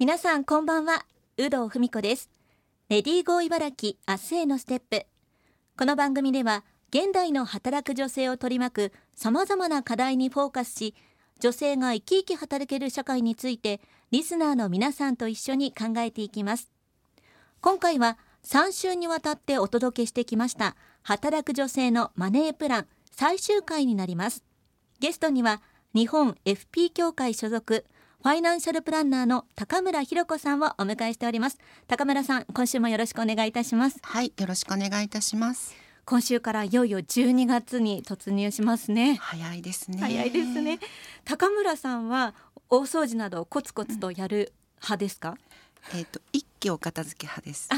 皆さんこんばんは。有働文子です。レディーゴー茨城明日へのステップ。この番組では現代の働く女性を取り巻く様々な課題にフォーカスし女性が生き生き働ける社会についてリスナーの皆さんと一緒に考えていきます。今回は3週にわたってお届けしてきました働く女性のマネープラン最終回になります。ゲストには日本 FP 協会所属ファイナンシャルプランナーの高村博子さんをお迎えしております。高村さん今週もよろしくお願いいたします。はいよろしくお願いいたします。今週からいよいよ12月に突入しますね。早いですね。早いですね。高村さんは大掃除などコツコツとやる派ですか、うん、えっ、ー、と一気お片付け派です。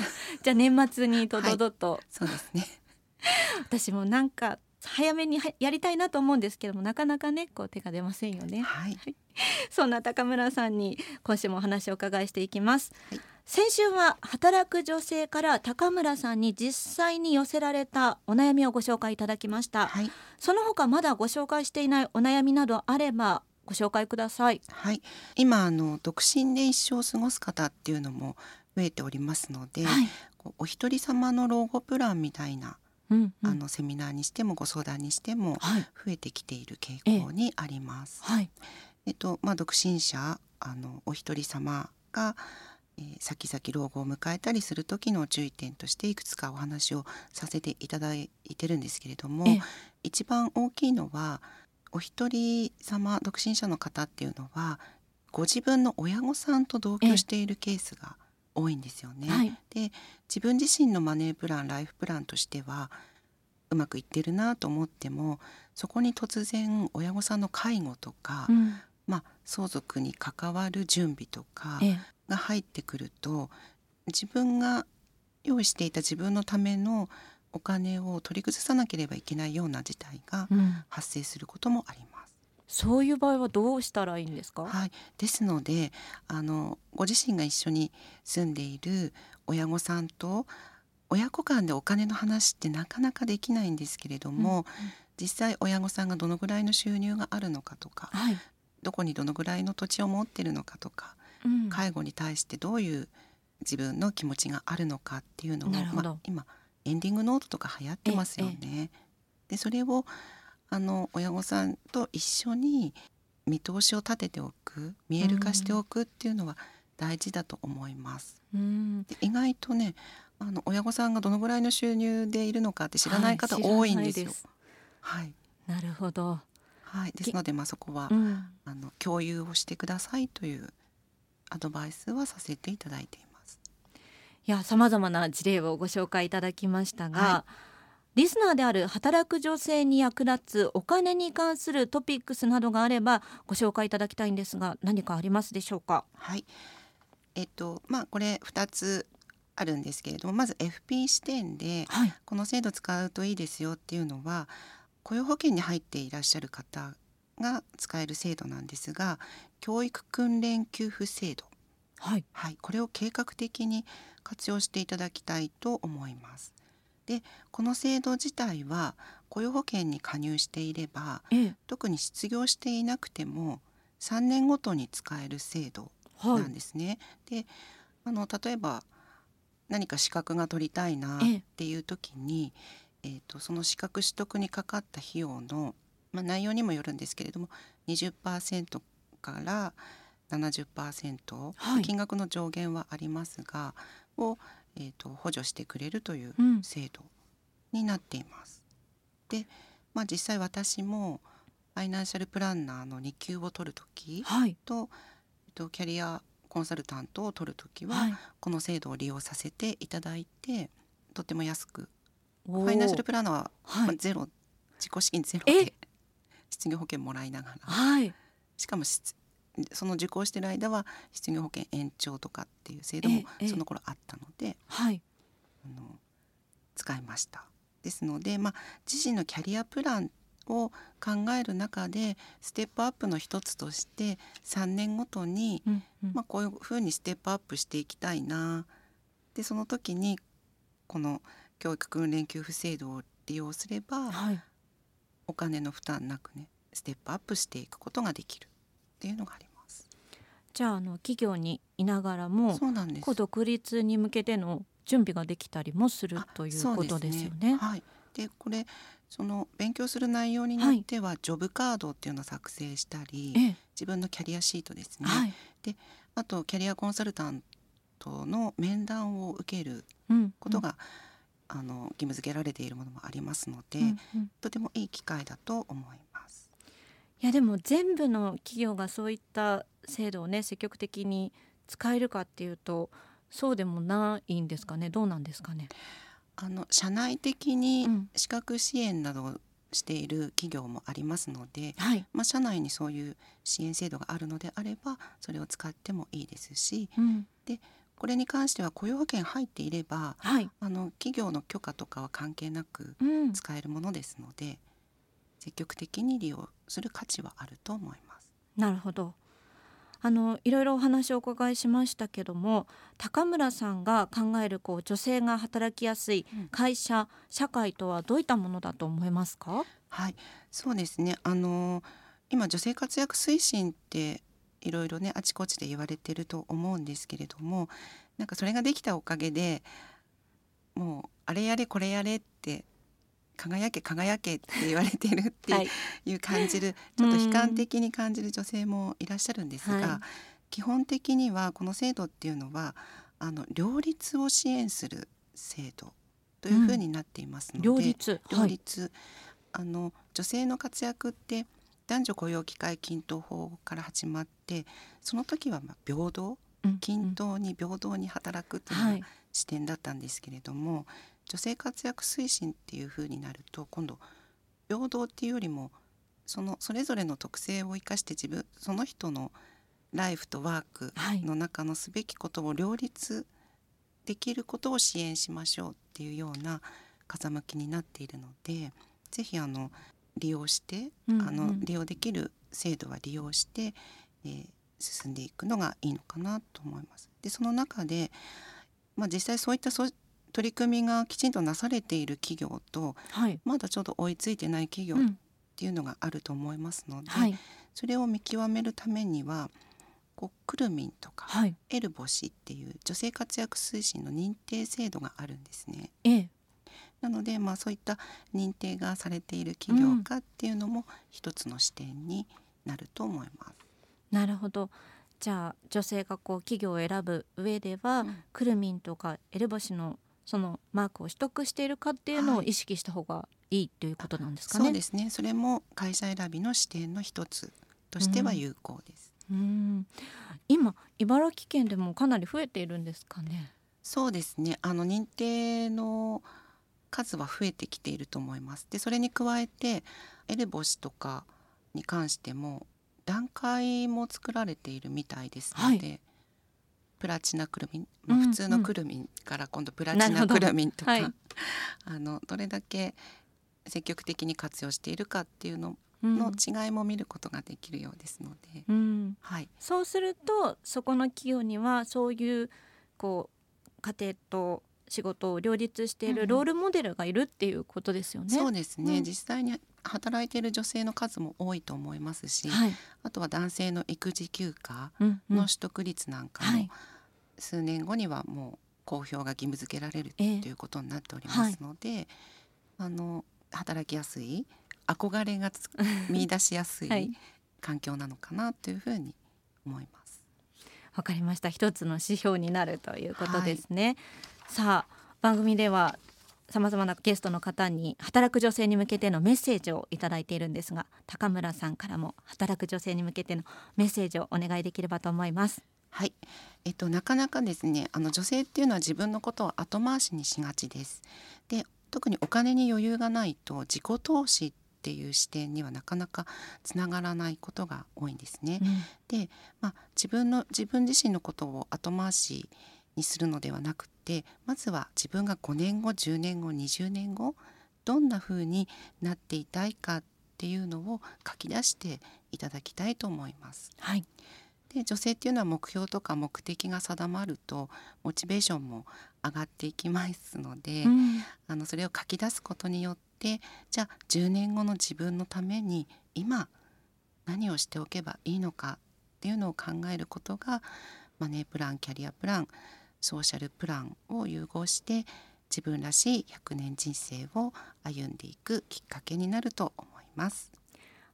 じゃあ年末にとどどと、はい、そうですね。私もなんか早めにやりたいなと思うんですけどもなかなかねこう手が出ませんよね、はい、そんな高村さんに今週もお話を伺いしていきます、はい、先週は働く女性から高村さんに実際に寄せられたお悩みをご紹介いただきました、はい、その他まだご紹介していないお悩みなどあればご紹介ください。はい。今あの独身で一生過ごす方っていうのも増えておりますので、はい、お一人様の老後プランみたいなうんうん、あのセミナーにしてもご相談にしても増えてきている傾向にあります。はい、えっとまあ、独身者あのお一人様が、えー、先々老後を迎えたりする時の注意点としていくつかお話をさせていただいてるんですけれども一番大きいのはお一人様独身者の方っていうのはご自分の親御さんと同居しているケースが多いんですよね。はい、で自分自身のマネープランライフプランとしてはうまくいってるなと思ってもそこに突然親御さんの介護とか、うん、まあ、相続に関わる準備とかが入ってくると自分が用意していた自分のためのお金を取り崩さなければいけないような事態が発生することもあります。そういう場合はどうしたらいいんですか？はい、ですので、あのご自身が一緒に住んでいる親御さんと親子間でお金の話ってなかなかできないんですけれども、うんうん、実際親御さんがどのぐらいの収入があるのかとか、はい、どこにどのぐらいの土地を持ってるのかとか、うん、介護に対してどういう自分の気持ちがあるのかっていうのを、まあ、今エンディングノートとか流行ってますよね。でそれをあの親御さんと一緒に見通しを立てておく見える化しておくっていうのは大事だと思います。うん、意外とねあの親御さんがどのぐらいの収入でいるのかって知らない方多いんですよ。はい、なるほど。はい、ですのでまあそこは、うん、あの共有をしてくださいというアドバイスはさせていただいています。いや、さまざまな事例をご紹介いただきましたが。はいリスナーである働く女性に役立つお金に関するトピックスなどがあればご紹介いただきたいんですが何かありますでしょうか？はい。えっとまあこれ2つあるんですけれどもまず FP 視点で、はい、この制度使うといいですよっていうのは雇用保険に入っていらっしゃる方が使える制度なんですが教育訓練給付制度、はい、はい、これを計画的に活用していただきたいと思います。でこの制度自体は雇用保険に加入していれば、ええ、特に失業していなくても3年ごとに使える制度なんですね。はい、であの例えば何か資格が取りたいなっていう時に、ええーと、その資格取得にかかった費用の、まあ、内容にもよるんですけれども20%から70%、はい、金額の上限はありますがをえーと、補助してくれるという制度になっています。うん、で、まあ、実際私もファイナンシャルプランナーの2級を取る時と,、はい、えーとキャリアコンサルタントを取る時は、はい、この制度を利用させていただいてとても安くファイナンシャルプランナーは、はい。まあ、ゼロ自己資金ゼロで失業保険もらいながら、はい、しかもその受講してる間は失業保険延長とかっていう制度もその頃あったので、はい、あの使いました。ですので、まあ、自身のキャリアプランを考える中でステップアップの一つとして3年ごとに、うんうん、まあ、こういうふうにステップアップしていきたいな。でその時にこの教育訓練給付制度を利用すれば、はい、お金の負担なくねステップアップしていくことができるっていうのがあります。じゃああの企業にいながらもそうなんです。こう独立に向けての準備ができたりもするということですよね。はい、でこれその勉強する内容によっては、ジョブカードっていうのを作成したり、ええ。自分のキャリアシートですね、はい。あとキャリアコンサルタントの面談を受けるうん。ことが、あの義務付けられているものもありますので、うんうん。とてもいい機会だと思います。いやでも全部の企業がそういった制度をね積極的に使えるかっていうとそうでもないんですかね？どうなんですかね？あの社内的にうん。資格支援などをしている企業もありますので、はい、まあ、社内にそういう支援制度があるのであればそれを使ってもいいですしうん、これに関しては雇用保険入っていればはい、あの企業の許可とかは関係なくうん、使えるものですので積極的に利用する価値はあると思います。なるほど。あのいろいろお話をお伺いしましたけども高村さんが考えるこう女性が働きやすいうん会社、社会とはどういったものだと思いますか？はい、そうですね。あの今女性活躍推進っていろいろねあちこちで言われてると思うんですけれども、なんかそれができたおかげで、もうあれやれこれやれって輝け輝けって言われてるってはい。いう感じる、ちょっと悲観的に感じる女性もいらっしゃるんですが、はい。基本的にはこの制度っていうのはあの両立を支援する制度というふうになっていますので、両立。両立、あの女性の活躍って男女雇用機会均等法から始まってその時はまあ平等はい、均等に平等に働くというのがはい。視点だったんですけれども、女性活躍推進っていう風になると今度平等っていうよりもそのそれぞれの特性を生かして自分その人のライフとワークはいの中のすべきことを両立できることを支援しましょうっていうような風向きになっているのでぜひあの利用して、うんうんあの利用できる制度は利用して、えー進んでいくのがいいのかなと思います。でその中で、まあ、実際そういった取り組みがきちんとなされている企業とはい、まだちょっと追いついてない企業っうん、ていうのがあると思いますので、はい、それを見極めるためにはこうくるみんとかはい、エルボシっていう女性活躍推進の認定制度があるんですね。ええ、なので、まあ、そういった認定がされている企業家っていうのも一つの視点になると思います。なるほど。じゃあ女性がこう企業を選ぶ上では、うんクルミンとかエルボシのそのマークを取得しているかっていうのをはい意識した方がいいということなんですかね。そうですねそれも会社選びの視点の一つとしては有効です。うん今茨城県でもかなり増えているんですかね。そうですねあの認定の数は増えてきていると思います。でそれに加えてエルボシとかに関しても段階も作られているみたいですので、はプラチナクルミン、まあうん普通のクルミンから今度プラチナクルミンとか、はい。あのどれだけ積極的に活用しているかっていうのうん。の違いも見ることができるようですので、うん、はい、そうするとそこの企業にはそういうこう家庭と仕事を両立していうんうん。るロールモデルがいるっていうことですよね。そうですね、うん。実際に働いている女性の数も多いと思いますし、はい、あとは男性の育児休暇うんうん。の取得率なんかもはい数年後にはもう公表が義務付けられるとええいうことになっておりますので、あの働きやすい憧れがつ見出しやすはい。い環境なのかなというふうに思います。わかりました。一つの指標になるということですね、さあ番組ではさまざまなゲストの方に働く女性に向けてのメッセージをいただいているんですが高村さんからも働く女性に向けてのメッセージをお願いできればと思いますはい、えっとなかなかですねあの女性っていうのは自分のことを後回しにしがちです。で特にお金に余裕がないと自己投資っていう視点にはなかなかつながらないことが多いんですね。で、まあ、自分の自分自身のことを後回しにするのではなくてまずは自分が5年後10年後20年後どんな風になっていたいかっていうのを書き出していただきたいと思います。はいで女性っていうのは目標とか目的が定まるとモチベーションも上がっていきますので、うんあのそれを書き出すことによってじゃあ10年後の自分のために今何をしておけばいいのかっっていうのを考えることがマネープランキャリアプランソーシャルプランを融合して自分らしい100年人生を歩んでいくきっかけになると思います。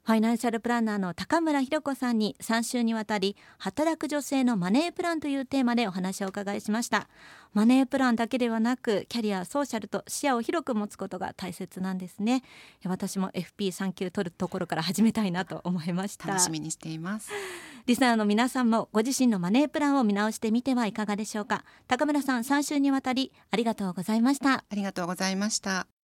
ファイナンシャルプランナーの高村博子さんに3週にわたり働く女性のマネープランというテーマでお話をお伺いしました。マネープランだけではなくキャリアソーシャルと視野を広く持つことが大切なんですね。私も FP3 級取るところから始めたいなと思いました。楽しみにしています。リスナーの皆さんもご自身のマネープランを見直してみてはいかがでしょうか。高村さん3週にわたりありがとうございました。ありがとうございました